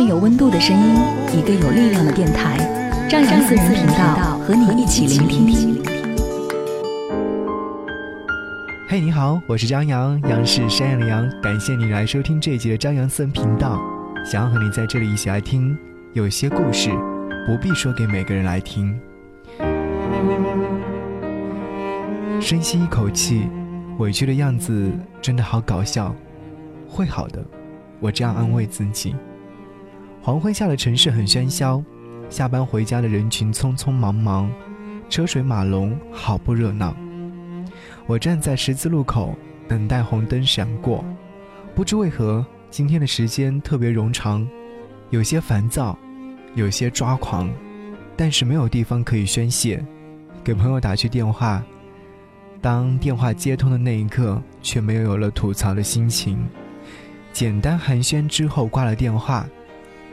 份有温度的声音，一个有力量的电台，张扬私人频道和你一起聆听。嘿，你好，我是张扬，杨是山羊的羊，感谢你来收听这一集的张扬私人频道，想要和你在这里一起来听，有些故事不必说给每个人来听。深吸一口气，委屈的样子真的好搞笑，会好的，我这样安慰自己。黄昏下的城市很喧嚣，下班回家的人群匆匆忙忙，车水马龙，好不热闹。我站在十字路口，等待红灯闪过。不知为何，今天的时间特别冗长，有些烦躁，有些抓狂，但是没有地方可以宣泄。给朋友打去电话，当电话接通的那一刻，却没有了吐槽的心情。简单寒暄之后挂了电话，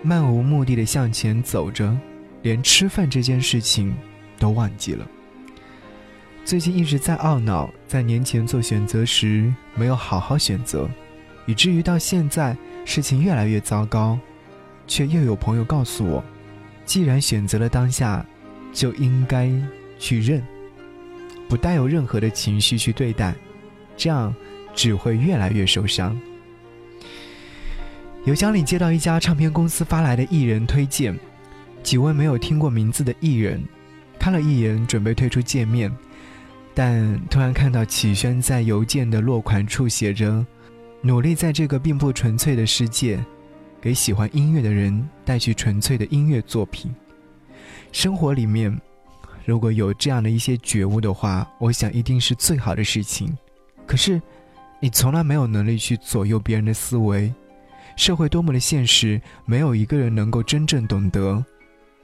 漫无目的的向前走着，连吃饭这件事情都忘记了。最近一直在懊恼，在年前做选择时没有好好选择，以至于到现在事情越来越糟糕，却又有朋友告诉我，既然选择了当下，就应该去认，不带有任何的情绪去对待，这样只会越来越受伤。邮箱里接到一家唱片公司发来的艺人推荐，几位没有听过名字的艺人，看了一眼，准备退出界面。但突然看到启轩在邮件的落款处写着：“努力在这个并不纯粹的世界，给喜欢音乐的人带去纯粹的音乐作品。”生活里面，如果有这样的一些觉悟的话，我想一定是最好的事情。可是，你从来没有能力去左右别人的思维。社会多么的现实，没有一个人能够真正懂得。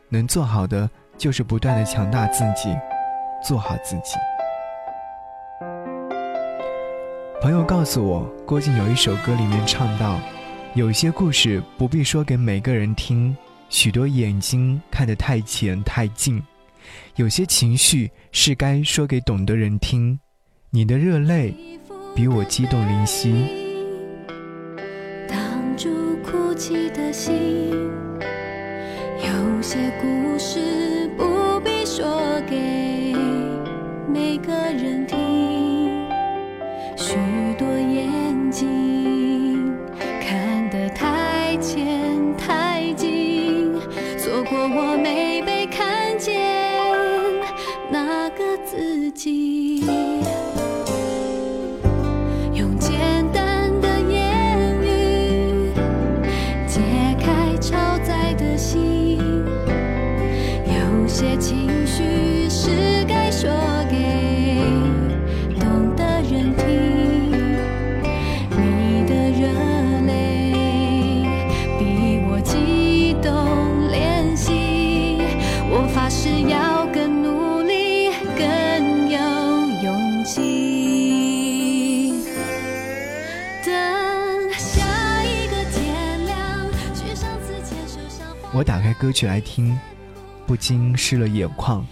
能做好的，就是不断的强大自己，做好自己。朋友告诉我，郭靖有一首歌里面唱到：“有些故事不必说给每个人听，许多眼睛看得太浅太近；有些情绪是该说给懂的人听。你的热泪比我激动灵犀。哭泣的心，有些故事不必说给每个人听。许多眼睛看得太浅太近，错过我没被歌曲来听，不禁湿了眼眶。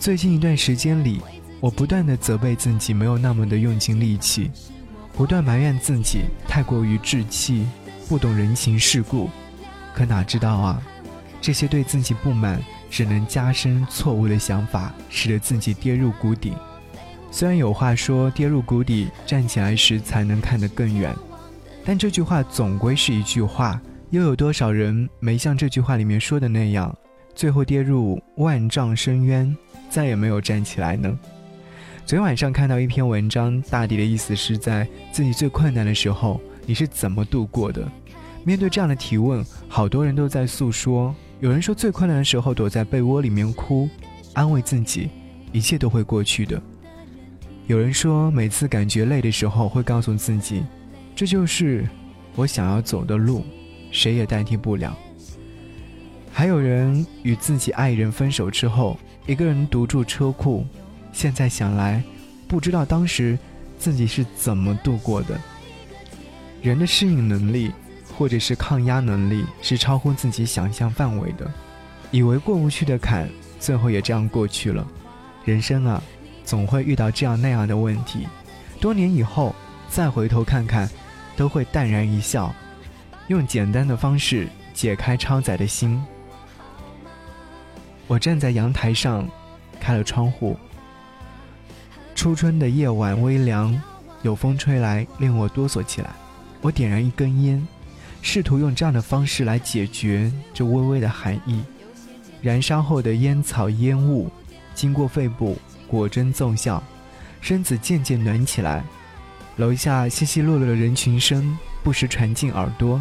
最近一段时间里，我不断的责备自己没有那么的用尽力气，不断埋怨自己太过于稚气，不懂人情世故。可哪知道啊，这些对自己不满，只能加深错误的想法，使得自己跌入谷底。虽然有话说跌入谷底，站起来时才能看得更远，但这句话总归是一句话。又有多少人没像这句话里面说的那样，最后跌入万丈深渊，再也没有站起来呢？昨天晚上看到一篇文章，大抵的意思是在自己最困难的时候，你是怎么度过的？面对这样的提问，好多人都在诉说。有人说最困难的时候躲在被窝里面哭，安慰自己，一切都会过去的。有人说每次感觉累的时候，会告诉自己，这就是我想要走的路，谁也代替不了。还有人与自己爱人分手之后，一个人独住车库，现在想来，不知道当时自己是怎么度过的。人的适应能力，或者是抗压能力，是超乎自己想象范围的。以为过不去的坎，最后也这样过去了。人生啊，总会遇到这样那样的问题，多年以后再回头看看，都会淡然一笑，用简单的方式解开超载的心。我站在阳台上，开了窗户。初春的夜晚微凉，有风吹来，令我哆嗦起来。我点燃一根烟，试图用这样的方式来解决这微微的寒意。燃烧后的烟草烟雾，经过肺部，果真奏效，身子渐渐暖起来。楼下稀稀落落的人群声不时传进耳朵，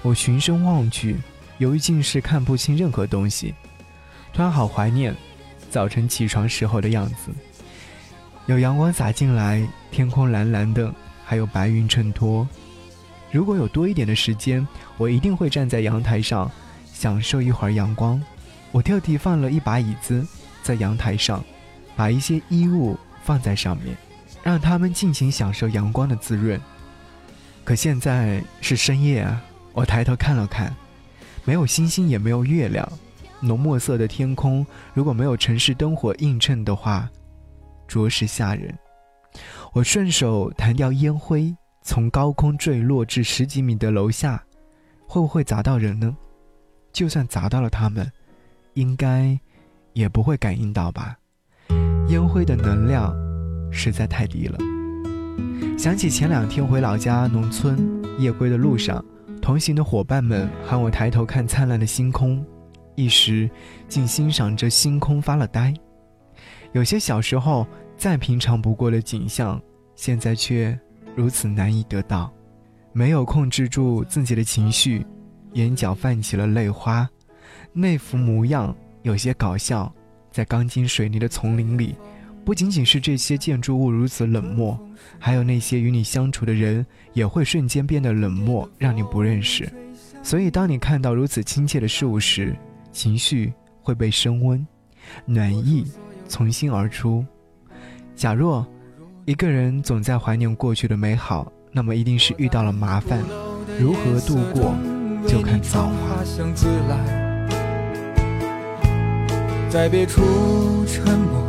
我循声望去，由于近视看不清任何东西。突然好怀念早晨起床时候的样子，有阳光洒进来，天空蓝蓝的，还有白云衬托。如果有多一点的时间，我一定会站在阳台上，享受一会儿阳光。我特地放了一把椅子在阳台上，把一些衣物放在上面，让他们尽情享受阳光的滋润。可现在是深夜啊！我抬头看了看，没有星星，也没有月亮。浓墨色的天空，如果没有城市灯火映衬的话，着实吓人。我顺手弹掉烟灰，从高空坠落至十几米的楼下，会不会砸到人呢？就算砸到了他们，应该也不会感应到吧？烟灰的能量实在太低了。想起前两天回老家农村夜归的路上，同行的伙伴们喊我抬头看灿烂的星空。一时竟欣赏着星空发了呆，有些小时候再平常不过的景象，现在却如此难以得到。没有控制住自己的情绪，眼角泛起了泪花。那幅模样有些搞笑，在钢筋水泥的丛林里，不仅仅是这些建筑物如此冷漠，还有那些与你相处的人也会瞬间变得冷漠，让你不认识。所以，当你看到如此亲切的事物时，情绪会被升温，暖意从心而出。假若一个人总在怀念过去的美好，那么一定是遇到了麻烦。如何度过，就看造化。在别处沉默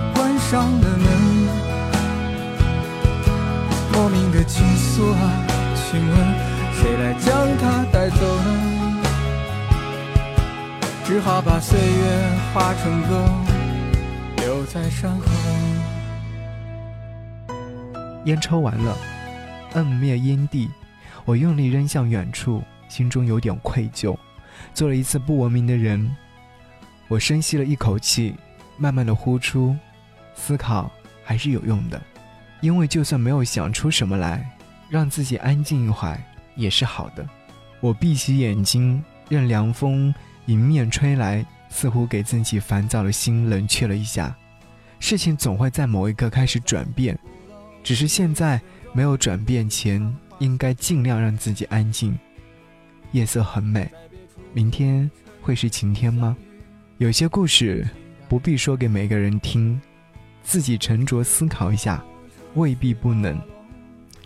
上了门。莫名的情愫啊，请问谁来将它带走呢？只好把岁月化成歌，留在山河。烟抽完了，摁灭烟蒂，我用力扔向远处，心中有点愧疚，做了一次不文明的人。我深吸了一口气，慢慢的呼出，思考还是有用的，因为就算没有想出什么来，让自己安静一会儿也是好的。我闭起眼睛，任凉风。迎面吹来，似乎给自己烦躁的心冷却了一下。事情总会在某一刻开始转变，只是现在没有转变前，应该尽量让自己安静。夜色很美，明天会是晴天吗？有些故事不必说给每个人听，自己沉着思考一下，未必不能。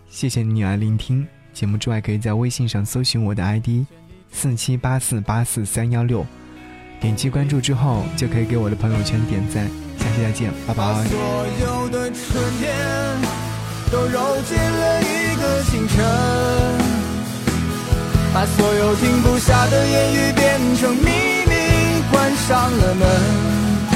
谢谢你来聆听节目之外，可以在微信上搜寻我的 ID。四七八四八四三幺六，点击关注之后就可以给我的朋友圈点赞。下期再见，拜拜。把所有的春天都揉进了一个清晨，把所有停不下的言语变成秘密，关上了门。